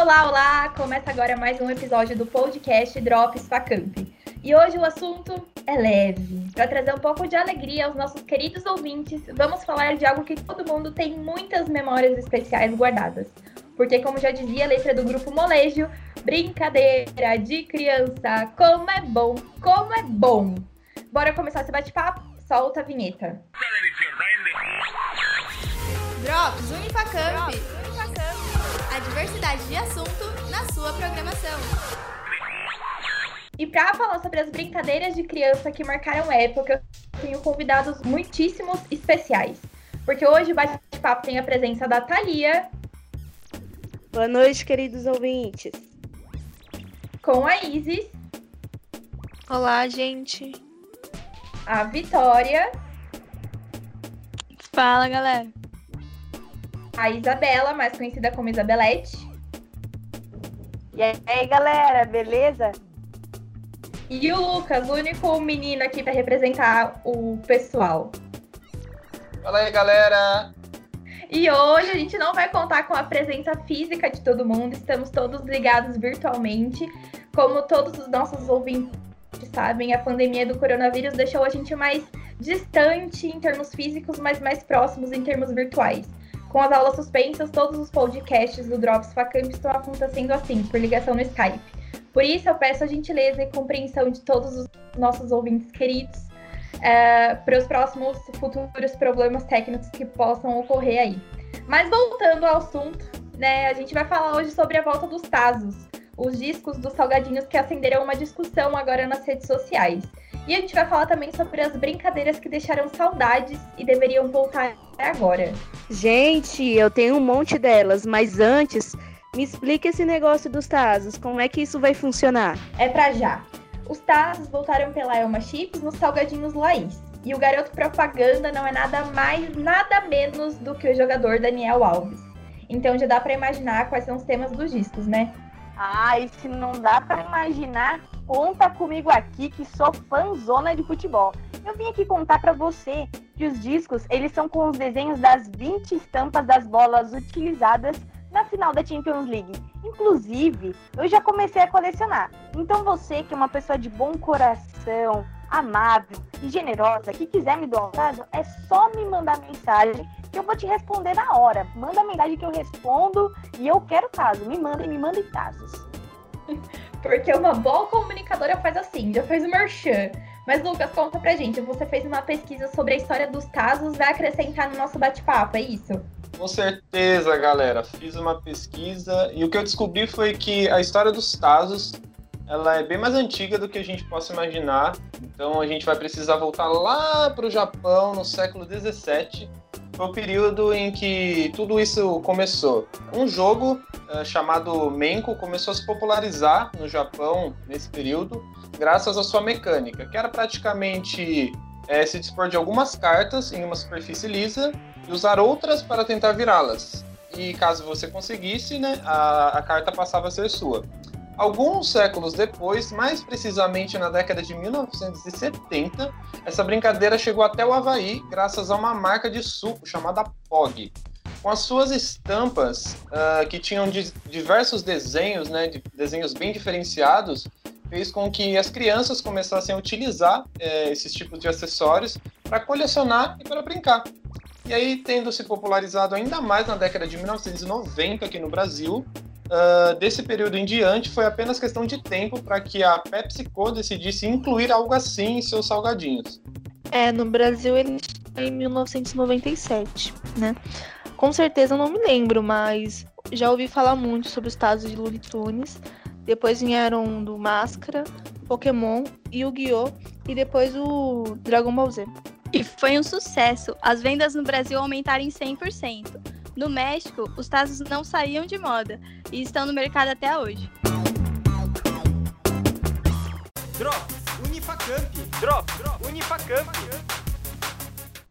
Olá, olá! Começa agora mais um episódio do podcast Drops Facamp. E hoje o assunto é leve. Para trazer um pouco de alegria aos nossos queridos ouvintes, vamos falar de algo que todo mundo tem muitas memórias especiais guardadas. Porque, como já dizia a letra do grupo Molejo, brincadeira de criança, como é bom, como é bom! Bora começar esse bate-papo? Solta a vinheta. Drops Unifacamp. A diversidade de assunto na sua programação. E para falar sobre as brincadeiras de criança que marcaram época, eu tenho convidados muitíssimos especiais. Porque hoje o bate-papo tem a presença da Thalia. Boa noite, queridos ouvintes. Com a Isis. Olá, gente. A Vitória. Fala, galera a Isabela, mais conhecida como Isabelete. E aí, galera, beleza? E o Lucas, o único menino aqui para representar o pessoal. Fala aí, galera! E hoje a gente não vai contar com a presença física de todo mundo, estamos todos ligados virtualmente. Como todos os nossos ouvintes sabem, a pandemia do coronavírus deixou a gente mais distante em termos físicos, mas mais próximos em termos virtuais. Com as aulas suspensas, todos os podcasts do Drops Facamp estão acontecendo assim, por ligação no Skype. Por isso, eu peço a gentileza e compreensão de todos os nossos ouvintes queridos uh, para os próximos futuros problemas técnicos que possam ocorrer aí. Mas voltando ao assunto, né, a gente vai falar hoje sobre a volta dos Tazos, os discos dos salgadinhos que acenderam uma discussão agora nas redes sociais. E a gente vai falar também sobre as brincadeiras que deixaram saudades e deveriam voltar agora. Gente, eu tenho um monte delas, mas antes, me explica esse negócio dos Tazos, como é que isso vai funcionar? É pra já. Os Tazos voltaram pela Elma Chips nos salgadinhos Laís. E o garoto propaganda não é nada mais, nada menos do que o jogador Daniel Alves. Então já dá para imaginar quais são os temas dos discos, né? Ah, e se não dá para imaginar, conta comigo aqui que sou fãzona de futebol. Eu vim aqui contar para você que os discos, eles são com os desenhos das 20 estampas das bolas utilizadas na final da Champions League. Inclusive, eu já comecei a colecionar. Então você que é uma pessoa de bom coração, amável e generosa, que quiser me doar um caso, é só me mandar mensagem que eu vou te responder na hora. Manda mensagem que eu respondo e eu quero caso. Me mandem, me mandem casos. Porque uma boa comunicadora faz assim, já fez o merchan. Mas, Lucas, conta pra gente. Você fez uma pesquisa sobre a história dos casos, vai acrescentar no nosso bate-papo, é isso? Com certeza, galera. Fiz uma pesquisa e o que eu descobri foi que a história dos Tazos ela é bem mais antiga do que a gente possa imaginar. Então a gente vai precisar voltar lá para o Japão no século 17 foi o período em que tudo isso começou. Um jogo uh, chamado Menko começou a se popularizar no Japão nesse período, graças à sua mecânica, que era praticamente é, se dispor de algumas cartas em uma superfície lisa e usar outras para tentar virá-las. E caso você conseguisse, né, a, a carta passava a ser sua. Alguns séculos depois, mais precisamente na década de 1970, essa brincadeira chegou até o Havaí graças a uma marca de suco chamada POG. Com as suas estampas, uh, que tinham diversos desenhos, né, de desenhos bem diferenciados, fez com que as crianças começassem a utilizar eh, esses tipos de acessórios para colecionar e para brincar. E aí, tendo se popularizado ainda mais na década de 1990 aqui no Brasil, uh, desse período em diante foi apenas questão de tempo para que a PepsiCo decidisse incluir algo assim em seus salgadinhos. É, no Brasil ele em 1997, né? Com certeza eu não me lembro, mas já ouvi falar muito sobre os Tazos de Looney Tunes. Depois vieram do Máscara, Pokémon, Yu-Gi-Oh! e depois o Dragon Ball Z. E foi um sucesso. As vendas no Brasil aumentaram em 100%. No México, os tazos não saíam de moda e estão no mercado até hoje. Drop, Unifacamp. Drop, Unifacamp.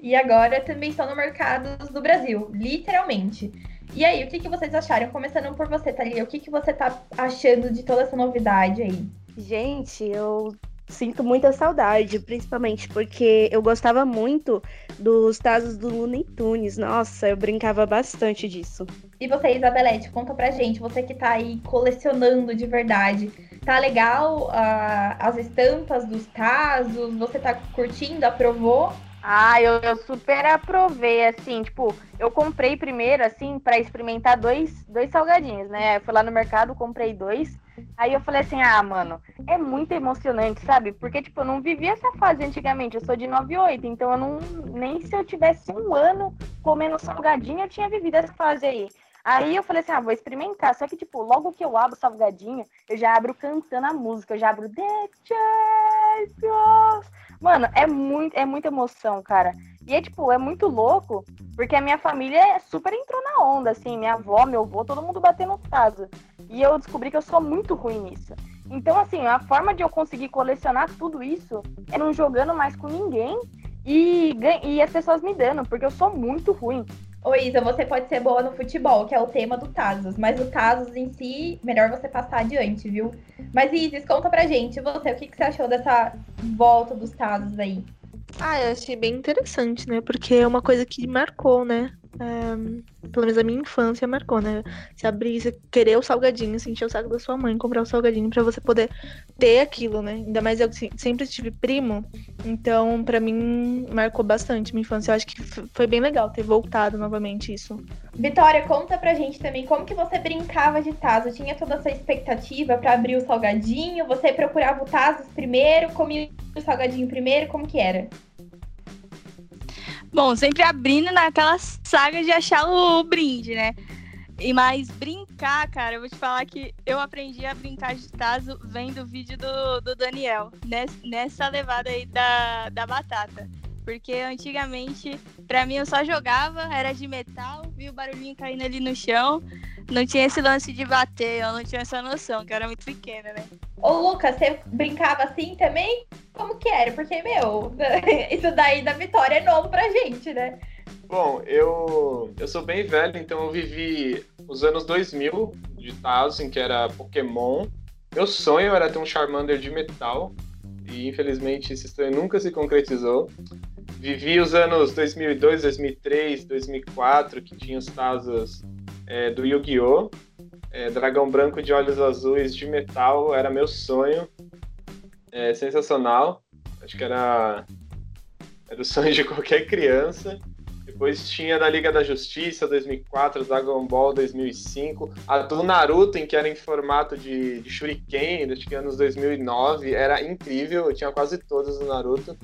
E agora também estão no mercado do Brasil, literalmente. E aí, o que, que vocês acharam? Começando por você, Thalia, o que, que você tá achando de toda essa novidade aí? Gente, eu sinto muita saudade, principalmente porque eu gostava muito dos Tazos do Looney Tunes. Nossa, eu brincava bastante disso. E você, Isabelete, conta pra gente, você que tá aí colecionando de verdade. Tá legal uh, as estampas dos Tazos? Você tá curtindo? Aprovou? Ah, eu, eu, super aprovei, assim, tipo, eu comprei primeiro, assim, para experimentar dois, dois salgadinhos, né? Eu fui lá no mercado, comprei dois. Aí eu falei assim, ah, mano, é muito emocionante, sabe? Porque, tipo, eu não vivi essa fase antigamente, eu sou de 98, então eu não. Nem se eu tivesse um ano comendo salgadinho, eu tinha vivido essa fase aí. Aí eu falei assim, ah, vou experimentar. Só que, tipo, logo que eu abro o salgadinho, eu já abro cantando a música, eu já abro The Jesus. Mano, é muito, é muita emoção, cara. E é tipo, é muito louco, porque a minha família super entrou na onda, assim, minha avó, meu avô, todo mundo batendo casa. E eu descobri que eu sou muito ruim nisso. Então, assim, a forma de eu conseguir colecionar tudo isso é não jogando mais com ninguém e, e as pessoas me dando, porque eu sou muito ruim. Ô Isa, você pode ser boa no futebol, que é o tema do Tazos, mas o Tazos em si, melhor você passar adiante, viu? Mas Isis, conta pra gente, você, o que, que você achou dessa volta dos Tazos aí? Ah, eu achei bem interessante, né? Porque é uma coisa que marcou, né? É, pelo menos a minha infância marcou, né? Se abrir, você querer o salgadinho, sentir o saco da sua mãe, comprar o salgadinho para você poder ter aquilo, né? Ainda mais eu que sempre tive primo, então para mim marcou bastante minha infância. Eu acho que foi bem legal ter voltado novamente isso. Vitória, conta pra gente também como que você brincava de Tazo. Tinha toda essa expectativa para abrir o salgadinho? Você procurava o Tazos primeiro, comia o salgadinho primeiro? Como que era? Bom, sempre abrindo naquela saga de achar o brinde, né? E mais brincar, cara, eu vou te falar que eu aprendi a brincar de Tazo vendo o vídeo do, do Daniel, nessa levada aí da, da batata. Porque antigamente, pra mim, eu só jogava, era de metal, vi o barulhinho caindo ali no chão. Não tinha esse lance de bater, eu não tinha essa noção, que eu era muito pequena, né? Ô, Lucas, você brincava assim também? Como que era? Porque, meu, isso daí da vitória é novo pra gente, né? Bom, eu, eu sou bem velho, então eu vivi os anos 2000 de em que era Pokémon. Meu sonho era ter um Charmander de metal, e infelizmente esse sonho nunca se concretizou. Vivi os anos 2002, 2003, 2004, que tinha os Tazos é, do Yu-Gi-Oh! É, dragão branco de olhos azuis de metal era meu sonho. É, sensacional. Acho que era, era o sonho de qualquer criança. Depois tinha da Liga da Justiça 2004, Dragon Ball 2005, a do Naruto, em que era em formato de, de Shuriken, que anos 2009, era incrível, eu tinha quase todas do Naruto.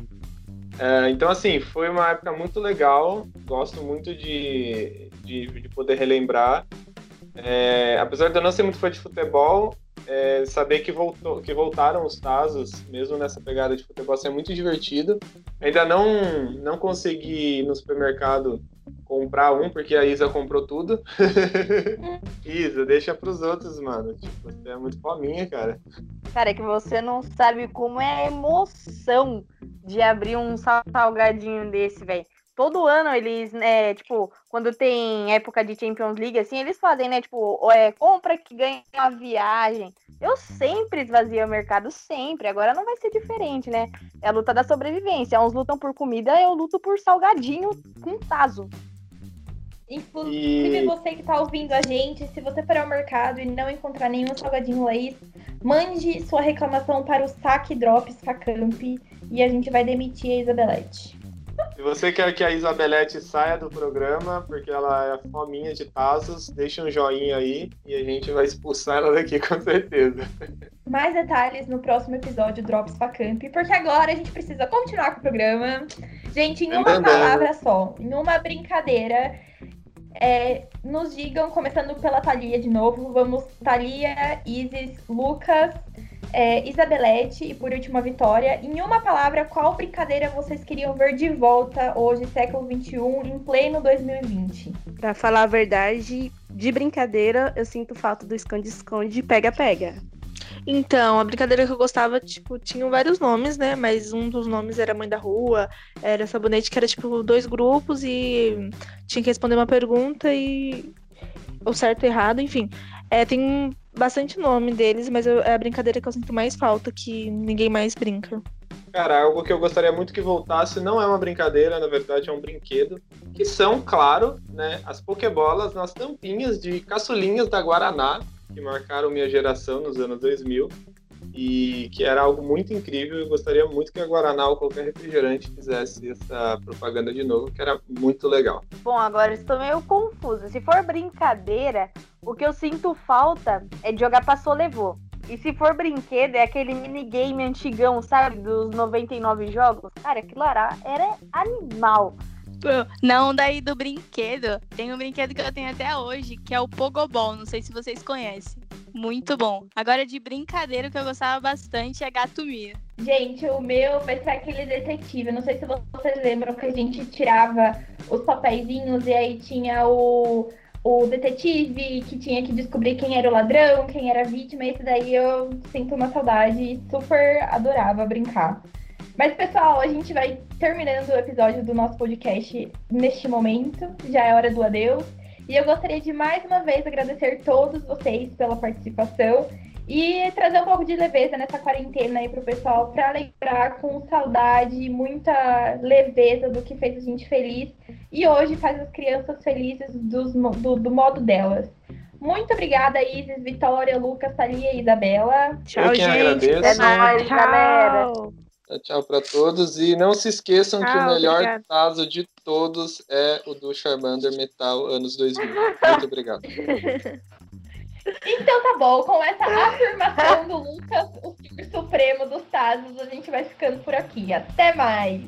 É, então, assim, foi uma época muito legal, gosto muito de, de, de poder relembrar. É, apesar de eu não ser muito fã de futebol, é, saber que, voltou, que voltaram os Tazos, mesmo nessa pegada de futebol, assim, é muito divertido. Ainda não, não consegui ir no supermercado comprar um, porque a Isa comprou tudo. Isa, deixa pros outros, mano. Tipo, você é muito fominha, cara. Cara, é que você não sabe como é a emoção de abrir um salgadinho desse, velho todo ano eles, né, tipo, quando tem época de Champions League, assim, eles fazem, né, tipo, é, compra que ganha uma viagem. Eu sempre esvazio o mercado, sempre. Agora não vai ser diferente, né? É a luta da sobrevivência. Uns lutam por comida, eu luto por salgadinho com taso. Inclusive, e... você que tá ouvindo a gente, se você for ao mercado e não encontrar nenhum salgadinho Laís, mande sua reclamação para o Saque Drops Facamp e a gente vai demitir a Isabelete. Se você quer que a Isabelete saia do programa, porque ela é fominha de tazos, deixa um joinha aí e a gente vai expulsar ela daqui com certeza. Mais detalhes no próximo episódio Drops Facamp, porque agora a gente precisa continuar com o programa. Gente, em uma palavra só, em uma brincadeira, é, nos digam, começando pela Thalia de novo, vamos Thalia, Isis, Lucas, é, Isabelete e por último a Vitória. Em uma palavra, qual brincadeira vocês queriam ver de volta hoje, século XXI, em pleno 2020? Pra falar a verdade, de brincadeira, eu sinto falta do esconde-esconde pega-pega. Então, a brincadeira que eu gostava, tipo, tinham vários nomes, né? Mas um dos nomes era Mãe da Rua, era Sabonete, que era, tipo, dois grupos e tinha que responder uma pergunta e. ou certo ou errado, enfim. É, tem bastante nome deles, mas eu, é a brincadeira que eu sinto mais falta, que ninguém mais brinca. Cara, algo que eu gostaria muito que voltasse não é uma brincadeira, na verdade é um brinquedo, que são, claro, né, as pokebolas nas tampinhas de caçulinhas da Guaraná, que marcaram minha geração nos anos 2000 e que era algo muito incrível. Eu gostaria muito que a Guaraná ou qualquer refrigerante fizesse essa propaganda de novo, que era muito legal. Bom, agora estou meio confusa. Se for brincadeira, o que eu sinto falta é de jogar passou levou. E se for brinquedo, é aquele minigame antigão, sabe? Dos 99 jogos. Cara, aquilo lá era animal. Não, daí do brinquedo. Tem um brinquedo que eu tenho até hoje, que é o Pogobol. Não sei se vocês conhecem. Muito bom. Agora, de brincadeira, que eu gostava bastante é Gato Mia. Gente, o meu vai ser aquele detetive. Não sei se vocês lembram que a gente tirava os papeizinhos e aí tinha o, o detetive que tinha que descobrir quem era o ladrão, quem era a vítima. Esse daí eu sinto uma saudade e super adorava brincar. Mas, pessoal, a gente vai terminando o episódio do nosso podcast neste momento. Já é hora do adeus. E eu gostaria de mais uma vez agradecer todos vocês pela participação e trazer um pouco de leveza nessa quarentena aí pro pessoal, para lembrar com saudade, muita leveza do que fez a gente feliz e hoje faz as crianças felizes dos, do, do modo delas. Muito obrigada, Isis, Vitória, Lucas, Thalia e Isabela. Tchau, gente. Agradeço. É nóis, galera. Tchau para todos. E não se esqueçam tchau, que o melhor obrigado. caso de todos é o do Charmander Metal anos 2000. Muito obrigado. Então tá bom, com essa afirmação do Lucas, o Senhor Supremo dos Tazos, a gente vai ficando por aqui. Até mais!